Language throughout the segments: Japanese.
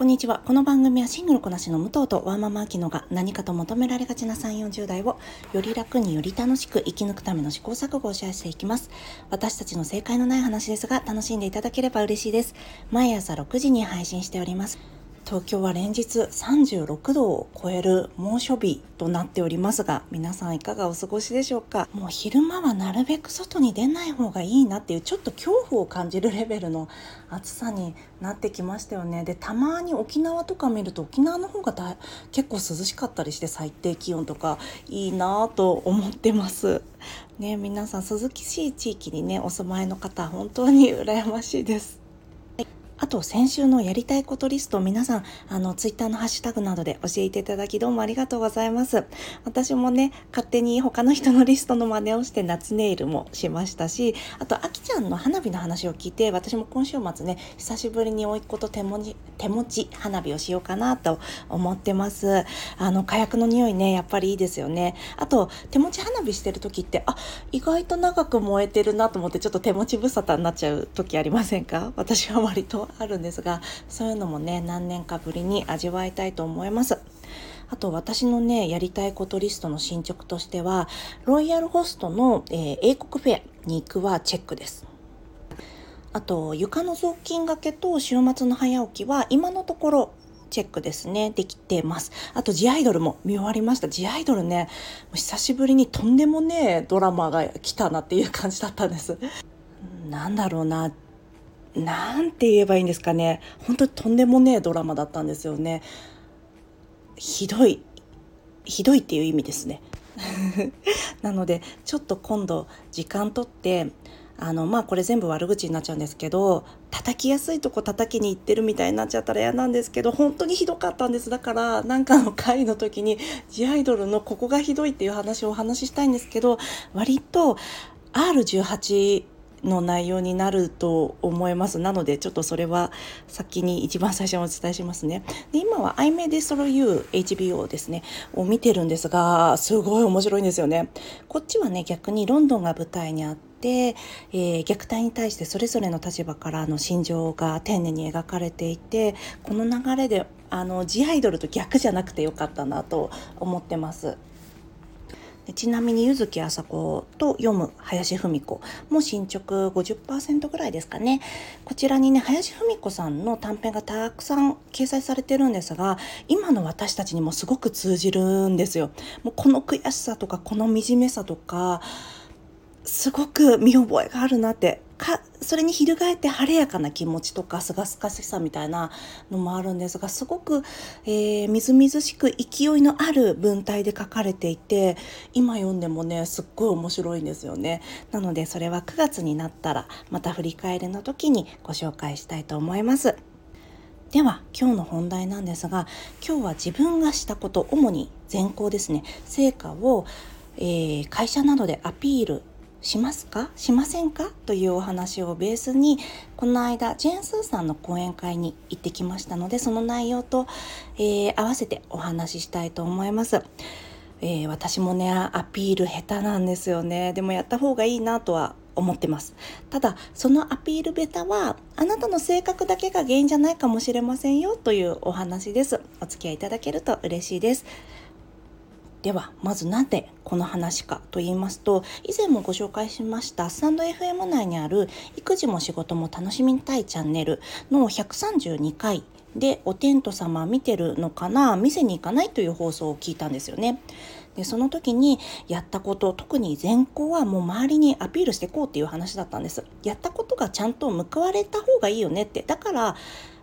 こんにちは。この番組はシングルこなしの武藤とワーママアキノが何かと求められがちな3、40代をより楽により楽しく生き抜くための試行錯誤をシェアしていきます。私たちの正解のない話ですが楽しんでいただければ嬉しいです。毎朝6時に配信しております。東京は連日36度を超える猛暑日となっておりますが皆さんいかがお過ごしでしょうか？もう昼間はなるべく外に出ない方がいいなっていうちょっと恐怖を感じるレベルの暑さになってきましたよね。でたまに沖縄とか見ると沖縄の方がだ結構涼しかったりして最低気温とかいいなと思ってます。ね皆さん涼しい地域にねお住まいの方本当に羨ましいです。あと先週のやりたいことリスト皆さんあのツイッターのハッシュタグなどで教えていただきどうもありがとうございます。私もね勝手に他の人のリストの真似をして夏ネイルもしましたしあとあきちゃんの花火の話を聞いて私も今週末ね久しぶりに甥っ子と手持ち手持ち花火をしようかなと思ってます。あの火薬の匂いねやっぱりいいですよね。あと手持ち花火してる時ってあ意外と長く燃えてるなと思ってちょっと手持ち無沙汰になっちゃう時ありませんか？私は割と。あるんですがそういうのもね何年かぶりに味わいたいと思います。あと私のねやりたいことリストの進捗としてはロイヤルホストの、えー、英国フェアに行くはチェックです。あと床の雑巾がけと週末の早起きは今のところチェックですね。できてます。あと「ジアイドル」も見終わりました「ジアイドルね」久しぶりにとんでもねえドラマが来たなっていう感じだったんです。なんだろうな。なんて言えばいいんですかね。本当にとんでもねえドラマだったんですよね。ひどい。ひどいっていう意味ですね。なのでちょっと今度時間とってあのまあこれ全部悪口になっちゃうんですけど叩きやすいとこ叩きに行ってるみたいになっちゃったら嫌なんですけど本当にひどかったんです。だからなんかの回の時に「ジアイドルのここがひどい」っていう話をお話ししたいんですけど割と R18 の内容になると思います。なのでちょっとそれは先に一番最初にお伝えしますね。で今は「I May Destroy You HBO」ですね。を見てるんですがすごい面白いんですよね。こっちはね逆にロンドンが舞台にあってで、えー、虐待に対してそれぞれの立場からの心情が丁寧に描かれていてこの流れであのジアイドルと逆じゃなくてよかったなと思ってます。ちなみに柚木麻子と読む林芙美子も進捗50%ぐらいですかね。こちらにね林芙美子さんの短編がたくさん掲載されてるんですが今の私たちにもすごく通じるんですよ。もうこの悔しさとかこの惨めさとかすごく見覚えがあるなってかそれに翻って晴れやかな気持ちとかすがすかしさみたいなのもあるんですがすごく、えー、みずみずしく勢いのある文体で書かれていて今読んでもねすっごい面白いんですよね。なのでそれは9月になったらまた振り返りの時にご紹介したいと思います。では今日の本題なんですが今日は自分がしたこと主に全校ですね。成果を、えー、会社などでアピールしますか？しませんか？というお話をベースにこの間ジェーン・スーさんの講演会に行ってきましたのでその内容と、えー、合わせてお話ししたいと思います。えー、私もねアピール下手なんですよね。でもやった方がいいなとは思ってます。ただそのアピールベタはあなたの性格だけが原因じゃないかもしれませんよというお話です。お付き合いいただけると嬉しいです。ではまず何でこの話かと言いますと以前もご紹介しましたスタンド FM 内にある育児も仕事も楽しみたいチャンネルの132回でおテント様見てるのかな店に行かないという放送を聞いたんですよね。でその時にやったこと特に全校はもう周りにアピールしていこうっていう話だったんですやったことがちゃんと報われた方がいいよねってだから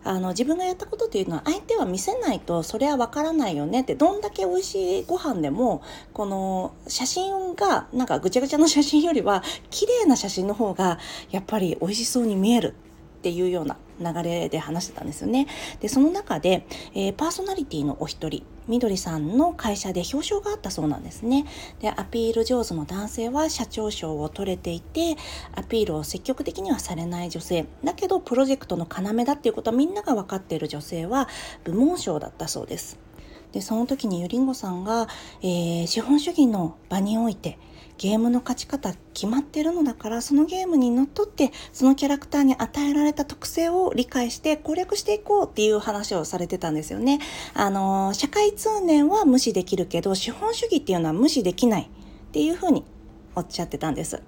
あの自分がやったことっていうのは相手は見せないとそれはわからないよねってどんだけ美味しいご飯でもこの写真がなんかぐちゃぐちゃの写真よりは綺麗な写真の方がやっぱり美味しそうに見えるっていうような流れで話してたんですよね。でその中で、えー、パーソナリティのお一人みどりさんの会社で表彰があったそうなんですね。でアピール上手の男性は社長賞を取れていてアピールを積極的にはされない女性だけどプロジェクトの要だっていうことはみんなが分かっている女性は部門賞だったそうです。でその時にゆりんごさんが、えー、資本主義の場においてゲームの勝ち方決まってるのだからそのゲームにのっとってそのキャラクターに与えられた特性を理解して攻略していこうっていう話をされてたんですよね。あの社会通念は無視できるけど資本主義っていうのは無視できないっていうふうにおっしゃってたんです。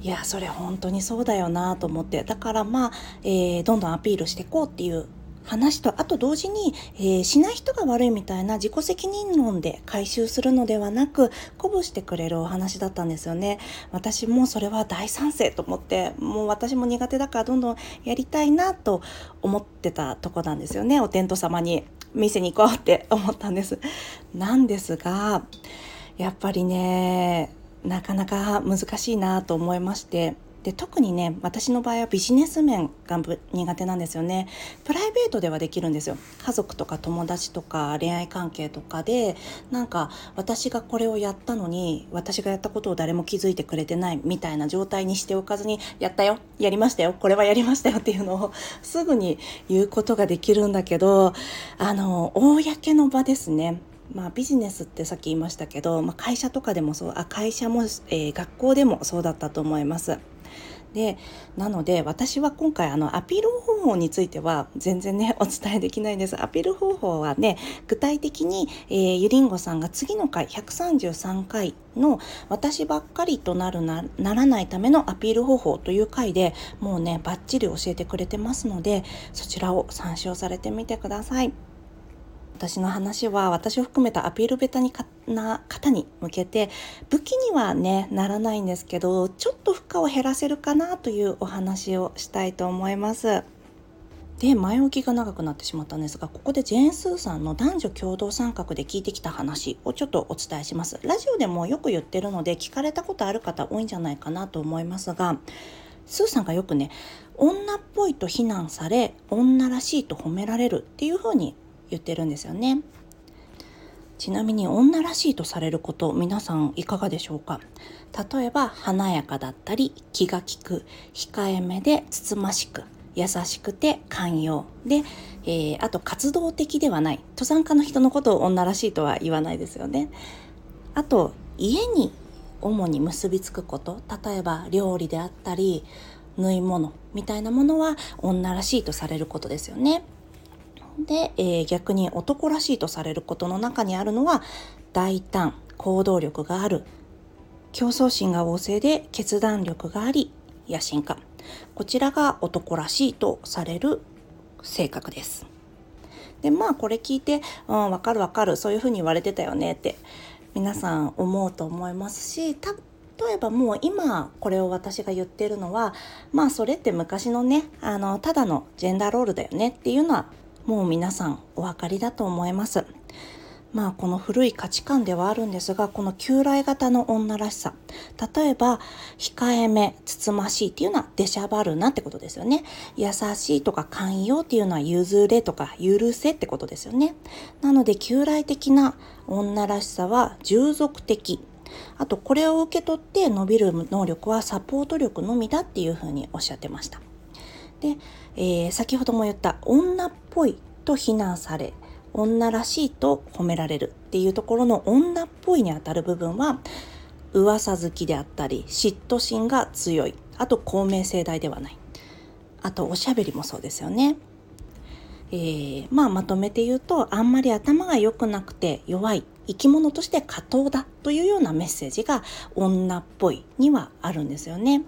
いやそれ本当にそうだよなと思ってだからまあ、えー、どんどんアピールしていこうっていう話とあと同時に、えー、しない人が悪いみたいな自己責任論で回収するのではなく鼓舞してくれるお話だったんですよね。私もそれは大賛成と思ってもう私も苦手だからどんどんやりたいなと思ってたとこなんですよね。お天道様に店に行こうって思ったんです。なんですがやっぱりねなかなか難しいなと思いましてで特にね私の場合はビジネス面が苦手なんですよね。プライベートではできるんですよ。家族とか友達とか恋愛関係とかでなんか私がこれをやったのに私がやったことを誰も気づいてくれてないみたいな状態にしておかずにやったよやりましたよこれはやりましたよっていうのをすぐに言うことができるんだけどあの公の場ですね。まあ、ビジネスってさっき言いましたけど、まあ、会社とかでもそうあ会社も、えー、学校でもそうだったと思います。でなので私は今回あのアピール方法については全然ね お伝えできないんですアピール方法はね具体的に、えー、ゆりんごさんが次の回133回の「私ばっかりとなるなならないためのアピール方法」という回でもうねバッチリ教えてくれてますのでそちらを参照されてみてください。私の話は私を含めたアピールベタにかな方に向けて武器にはねならないんですけどちょっと負荷を減らせるかなというお話をしたいと思います。で前置きが長くなってしまったんですがここでジェーン・スーさんの男女共同参画で聞いてきた話をちょっとお伝えしますラジオでもよく言ってるので聞かれたことある方多いんじゃないかなと思いますがスーさんがよくね女っぽいと非難され女らしいと褒められるっていう風に言ってるんですよね。ちなみに女らしいとされること皆さんいかがでしょうか？例えば華やかだったり気が利く控えめでつつましく優しくて寛容で、えー、あと活動的ではない登山家の人のことを女らしいとは言わないですよね。あと家に主に結びつくこと例えば料理であったり縫い物みたいなものは女らしいとされることですよね。で、えー、逆に男らしいとされることの中にあるのは大胆行動力がある競争心が旺盛で決断力があり野心家こちらが男らしいとされる性格です。でまあこれ聞いて「うん、分かる分かるそういうふうに言われてたよね」って皆さん思うと思いますし例えばもう今これを私が言ってるのはまあそれって昔のねあのただのジェンダーロールだよねっていうのはもう皆さんお分かりだと思います。まあこの古い価値観ではあるんですがこの旧来型の女らしさ。例えば控えめつつましいっていうのは出しゃばるなってことですよね。優しいとか寛容っていうのは譲れとか許せってことですよね。なので旧来的な女らしさは従属的。あとこれを受け取って伸びる能力はサポート力のみだっていうふうにおっしゃってました。で、えー、先ほども言った女っぽいと非難され女らしいと褒められるっていうところの女っぽいにあたる部分は噂好きであったり嫉妬心が強いあと公明正大ではないあとおしゃべりもそうですよね。えー、まあまとめて言うとあんまり頭が良くなくて弱い生き物として過当だというようなメッセージが女っぽいにはあるんですよね。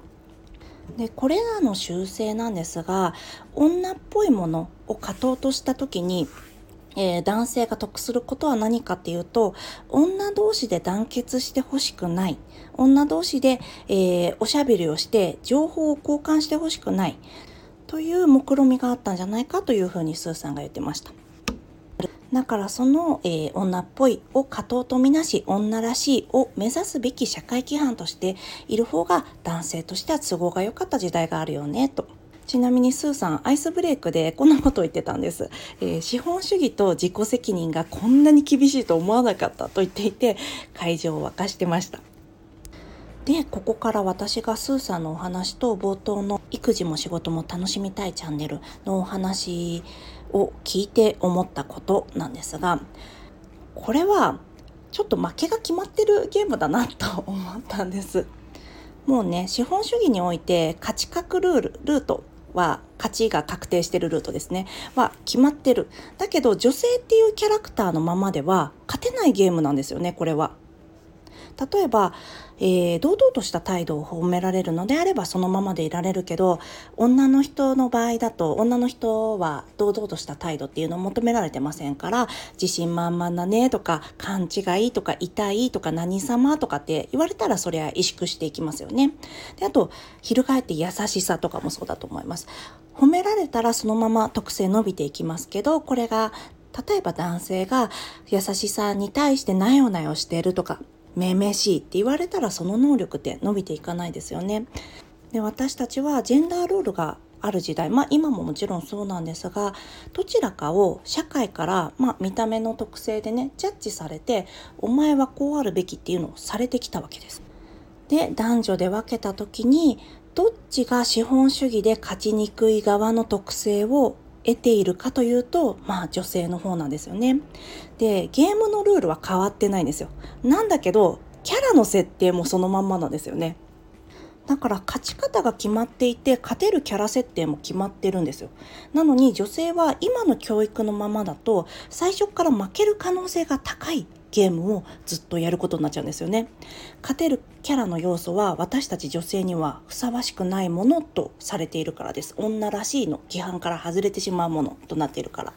でこれらの習性なんですが女っぽいものを勝とうとした時に、えー、男性が得することは何かっていうと女同士で団結してほしくない女同士で、えー、おしゃべりをして情報を交換してほしくないという目論みがあったんじゃないかというふうにスーさんが言ってました。だからその、えー、女っぽいを過当とみなし女らしいを目指すべき社会規範としている方が男性としては都合が良かった時代があるよねと。ちなみにスーさんアイスブレイクでこんなことを言ってたんです、えー、資本主義と自己責任がこんなに厳しいと思わなかったと言っていて会場を沸かしてましたでここから私がスーさんのお話と冒頭の育児も仕事も楽しみたいチャンネルのお話を聞いて思ったことなんですがこれはちょっと負けが決まってるゲームだなと思ったんです。もうね資本主義において価値格ルールルートは勝ちが確定してるルートですね。は決まってる。だけど女性っていうキャラクターのままでは勝てないゲームなんですよねこれは。例えば、えー、堂々とした態度を褒められるのであればそのままでいられるけど女の人の場合だと女の人は堂々とした態度っていうのを求められてませんから自信満々だねとか勘違いとか痛いとか何様とかって言われたらそれは萎縮していきますよね。であと翻って優しさとかもそうだと思います。褒められたらそのまま特性伸びていきますけどこれが例えば男性が優しさに対してなよなよしてるとか命名しいって言われたらその能力って伸びていかないですよね。で私たちはジェンダーロールがある時代まあ今ももちろんそうなんですがどちらかを社会から、まあ、見た目の特性でねジャッジされてお前はこうあるべきっていうのをされてきたわけです。で男女で分けた時にどっちが資本主義で勝ちにくい側の特性を得ているかというと、まあ女性の方なんですよね。で、ゲームのルールは変わってないんですよ。なんだけど、キャラの設定もそのまんまなんですよね。だから勝ち方が決まっていて勝てるキャラ設定も決まってるんですよなのに女性は今の教育のままだと最初から負ける可能性が高いゲームをずっとやることになっちゃうんですよね。勝てるキャラの要素は私たち女性にはふさわしくないものとされているからです。女らしいの規範から外れてしまうものとなっているから。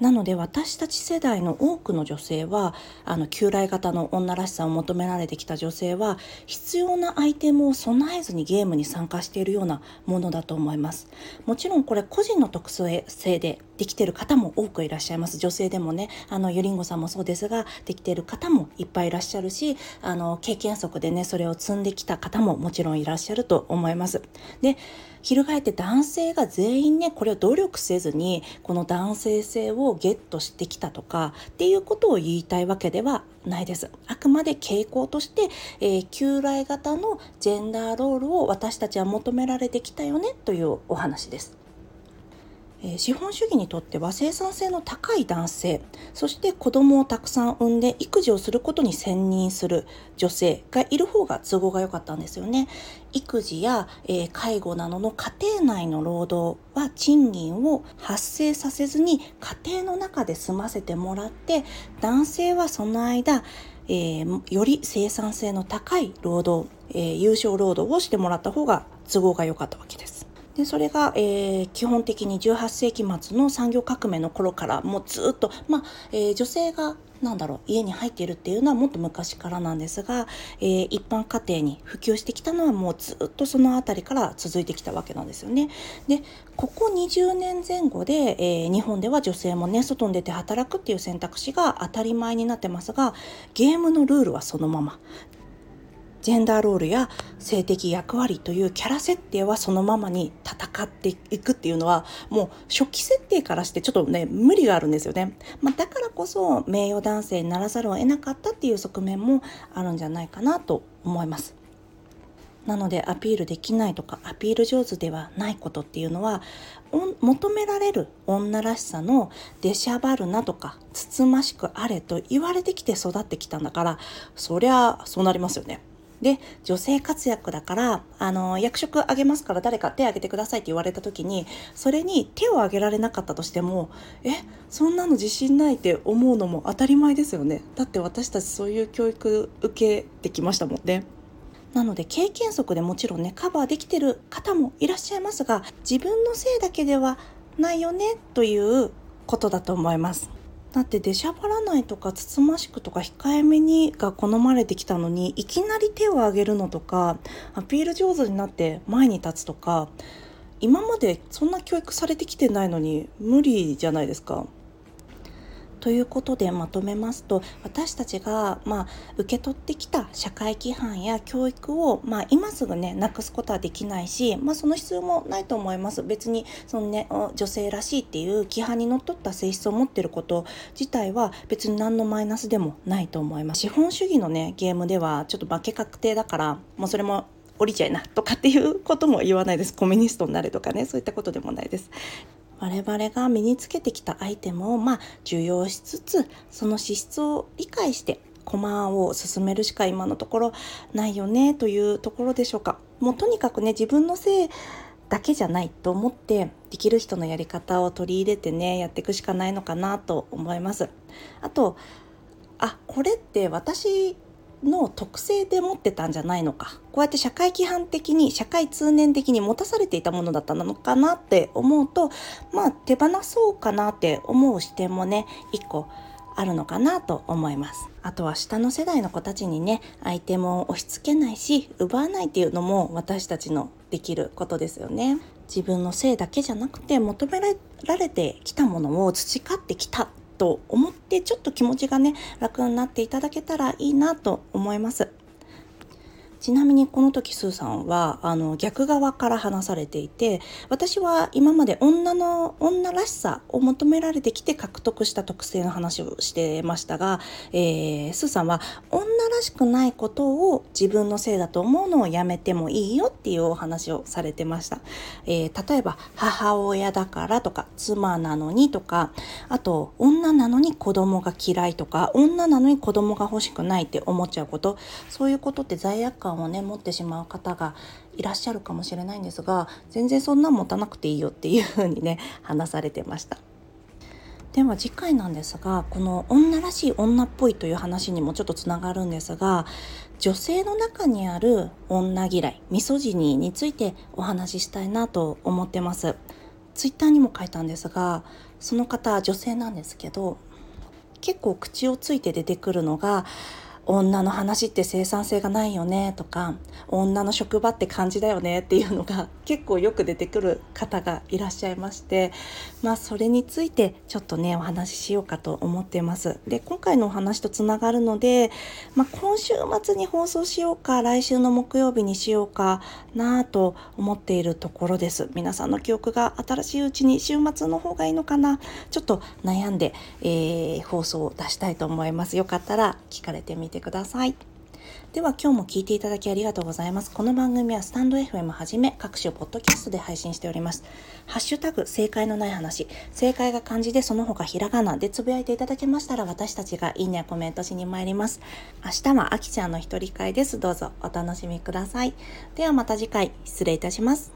なので私たち世代の多くの女性はあの旧来型の女らしさを求められてきた女性は必要なアイテムを備えずにゲームに参加しているようなものだと思いますもちろんこれ個人の特性でできてる方も多くいらっしゃいます。女性でもねあのゆりんごさんもそうですができてる方もいっぱいいらっしゃるしあの経験則でねそれを積んできた方ももちろんいらっしゃると思います。で翻って男性が全員ねこれを努力せずにこの男性性をゲットしてきたとかっていうことを言いたいわけではないです。あくまで傾向として、えー、旧来型のジェンダーロールを私たちは求められてきたよねというお話です。え資本主義にとっては生産性の高い男性そして子供をたくさん産んで育児をすることに専任する女性がいる方が都合が良かったんですよね育児や、えー、介護などの家庭内の労働は賃金を発生させずに家庭の中で済ませてもらって男性はその間えー、より生産性の高い労働、えー、有償労働をしてもらった方が都合が良かったわけです。でそれが、えー、基本的に18世紀末の産業革命の頃からもうずっと、まあえー、女性がなんだろう家に入っているっていうのはもっと昔からなんですが、えー、一般家庭に普及してきたのはもうずっとその辺りから続いてきたわけなんですよね。でここ20年前後で、えー、日本では女性もね外に出て働くっていう選択肢が当たり前になってますがゲームのルールはそのままジェンダーロールや性的役割というキャラ設定はそのままに戦っていくっていうのはもう初期設定からしてちょっとね無理があるんですよね、まあ、だからこそ名誉男性にならざるを得なかったっていう側面もあるんじゃないかなと思います。なのでアピールできないとかアピール上手ではないことっていうのは求められる女らしさの出しゃばるなとかつつましくあれと言われてきて育ってきたんだからそりゃそうなりますよね。で女性活躍だからあの役職あげますから誰か手挙げてくださいって言われた時にそれに手を挙げられなかったとしてもえそんなの自信ないって思うのも当たり前ですよねだって私たちそういう教育受けてきましたもんね。なので経験則でもちろんねカバーできてる方もいらっしゃいますが自分のせいだけではないよねということだと思います。だって出しゃばらないとかつつましくとか控えめにが好まれてきたのにいきなり手を挙げるのとかアピール上手になって前に立つとか今までそんな教育されてきてないのに無理じゃないですか。ということでまとめますと私たちが、まあ、受け取ってきた社会規範や教育を、まあ、今すぐねなくすことはできないし、まあ、その必要もないと思います。別にその、ね、女性らしいっていう規範にのっとった性質を持ってること自体は別に何のマイナスでもないと思います。資本主義のねゲームではちょっと負け確定だからもうそれも降りちゃいなとかっていうことも言わないです。コミュニストになれとかねそういったことでもないです。我々が身につけてきたアイテムをまあ受容しつつその資質を理解して駒を進めるしか今のところないよねというところでしょうか。もうとにかくね自分のせいだけじゃないと思ってできる人のやり方を取り入れてねやっていくしかないのかなと思います。あとあこれって私の特性で持ってたんじゃないのか。こうやって社会規範的に社会通念的に持たされていたものだったのかなって思うとまあ手放そうかなって思う視点もね一個あるのかなと思います。あとは下の世代の子たちにねアイテムを押し付けないし奪わないっていうのも私たちのできることですよね。自分のせいだけじゃなくて求められてきたものを培ってきた。と思ってちょっと気持ちがね楽になっていただけたらいいなと思います。ちなみにこの時スーさんはあの逆側から話されていて私は今まで女の女らしさを求められてきて獲得した特性の話をしてましたが、えー、スーさんは女らしくないことを自分のせいだと思うのをやめてもいいよっていうお話をされてました、えー、例えば母親だからとか妻なのにとかあと女なのに子供が嫌いとか女なのに子供が欲しくないって思っちゃうことそういうことって罪悪感をね持ってしまう方がいらっしゃるかもしれないんですが全然そんなん持たなくていいよっていうふうにね 話されてました。では次回なんですがこの女らしい女っぽいという話にもちょっとつながるんですが女性の中にある女嫌いミソジニーについてお話ししたいなと思ってますツイッターにも書いたんですがその方女性なんですけど結構口をついて出てくるのが女の話って生産性がないよねとか女の職場って感じだよねっていうのが結構よく出てくる方がいらっしゃいましてまあそれについてちょっとねお話ししようかと思ってます。で今回のお話とつながるので、まあ、今週末に放送しようか来週の木曜日にしようかなと思っているところです。皆さんの記憶が新しいうちに週末の方がいいのかな？ちょっと悩んで、えー、放送を出したいと思います。よかったら聞かれてみててください。では今日も聞いていただきありがとうございます。この番組はスタンド FM はじめ各種ポッドキャストで配信しております。ハッシュタグ正解のない話、正解が漢字でその他ひらがなでつぶやいていただけましたら私たちがいいねやコメントしに参ります。明日はあきちゃんの一人会です。どうぞお楽しみください。ではまた次回失礼いたします。